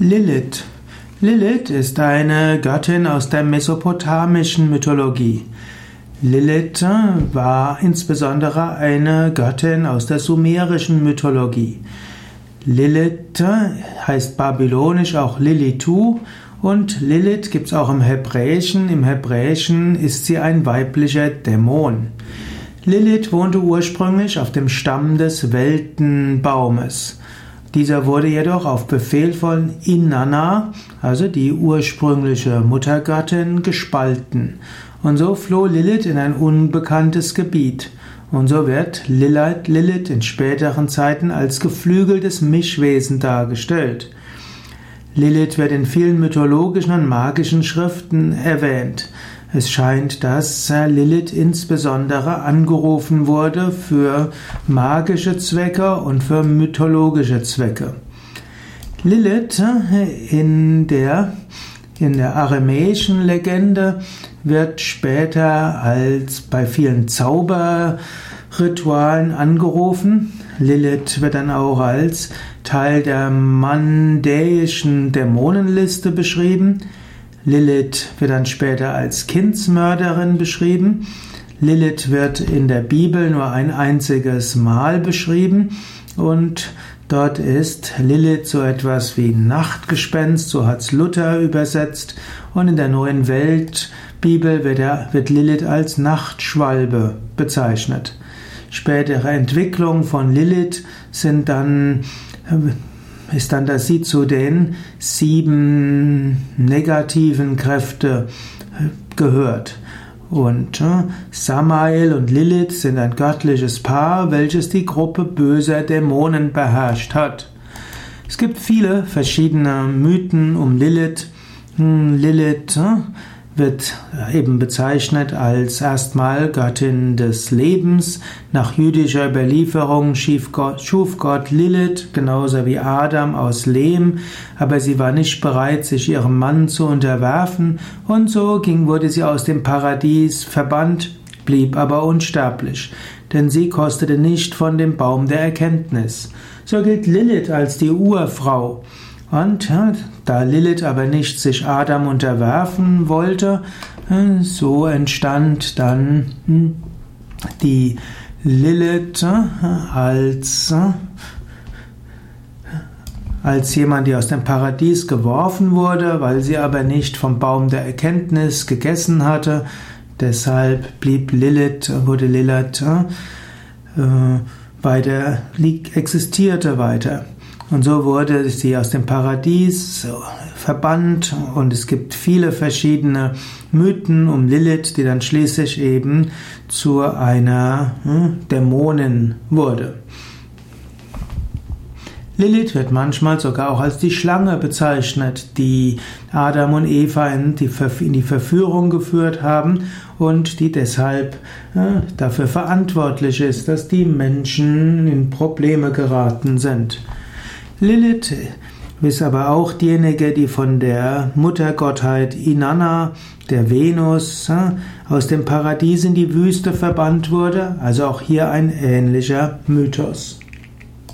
Lilith. Lilith ist eine Göttin aus der mesopotamischen Mythologie. Lilith war insbesondere eine Göttin aus der sumerischen Mythologie. Lilith heißt babylonisch auch Lilitu und Lilith gibt es auch im Hebräischen. Im Hebräischen ist sie ein weiblicher Dämon. Lilith wohnte ursprünglich auf dem Stamm des Weltenbaumes. Dieser wurde jedoch auf Befehl von Inanna, also die ursprüngliche Muttergattin, gespalten. Und so floh Lilith in ein unbekanntes Gebiet. Und so wird Lilith, Lilith in späteren Zeiten als geflügeltes Mischwesen dargestellt. Lilith wird in vielen mythologischen und magischen Schriften erwähnt. Es scheint, dass Lilith insbesondere angerufen wurde für magische Zwecke und für mythologische Zwecke. Lilith in der, in der aramäischen Legende wird später als bei vielen Zauberritualen angerufen. Lilith wird dann auch als Teil der mandäischen Dämonenliste beschrieben. Lilith wird dann später als Kindsmörderin beschrieben. Lilith wird in der Bibel nur ein einziges Mal beschrieben und dort ist Lilith so etwas wie Nachtgespenst, so hat's Luther übersetzt und in der neuen Weltbibel wird, er, wird Lilith als Nachtschwalbe bezeichnet. Spätere Entwicklungen von Lilith sind dann ist dann, dass sie zu den sieben negativen Kräfte äh, gehört. Und äh, Samael und Lilith sind ein göttliches Paar, welches die Gruppe böser Dämonen beherrscht hat. Es gibt viele verschiedene Mythen um Lilith. Hm, Lilith äh, wird eben bezeichnet als erstmal Göttin des Lebens. Nach jüdischer Überlieferung schuf Gott, schuf Gott Lilith genauso wie Adam aus Lehm, aber sie war nicht bereit, sich ihrem Mann zu unterwerfen und so ging, wurde sie aus dem Paradies verbannt, blieb aber unsterblich, denn sie kostete nicht von dem Baum der Erkenntnis. So gilt Lilith als die Urfrau. Und da Lilith aber nicht sich Adam unterwerfen wollte, äh, so entstand dann hm, die Lilith äh, als, äh, als jemand, die aus dem Paradies geworfen wurde, weil sie aber nicht vom Baum der Erkenntnis gegessen hatte. Deshalb blieb Lilith, wurde Lilith äh, weiter, existierte weiter. Und so wurde sie aus dem Paradies verbannt und es gibt viele verschiedene Mythen um Lilith, die dann schließlich eben zu einer hm, Dämonin wurde. Lilith wird manchmal sogar auch als die Schlange bezeichnet, die Adam und Eva in die, Verführung geführt haben und die deshalb äh, dafür verantwortlich ist, dass die Menschen in Probleme geraten sind. Lilith ist aber auch diejenige, die von der Muttergottheit Inanna, der Venus, aus dem Paradies in die Wüste verbannt wurde, also auch hier ein ähnlicher Mythos.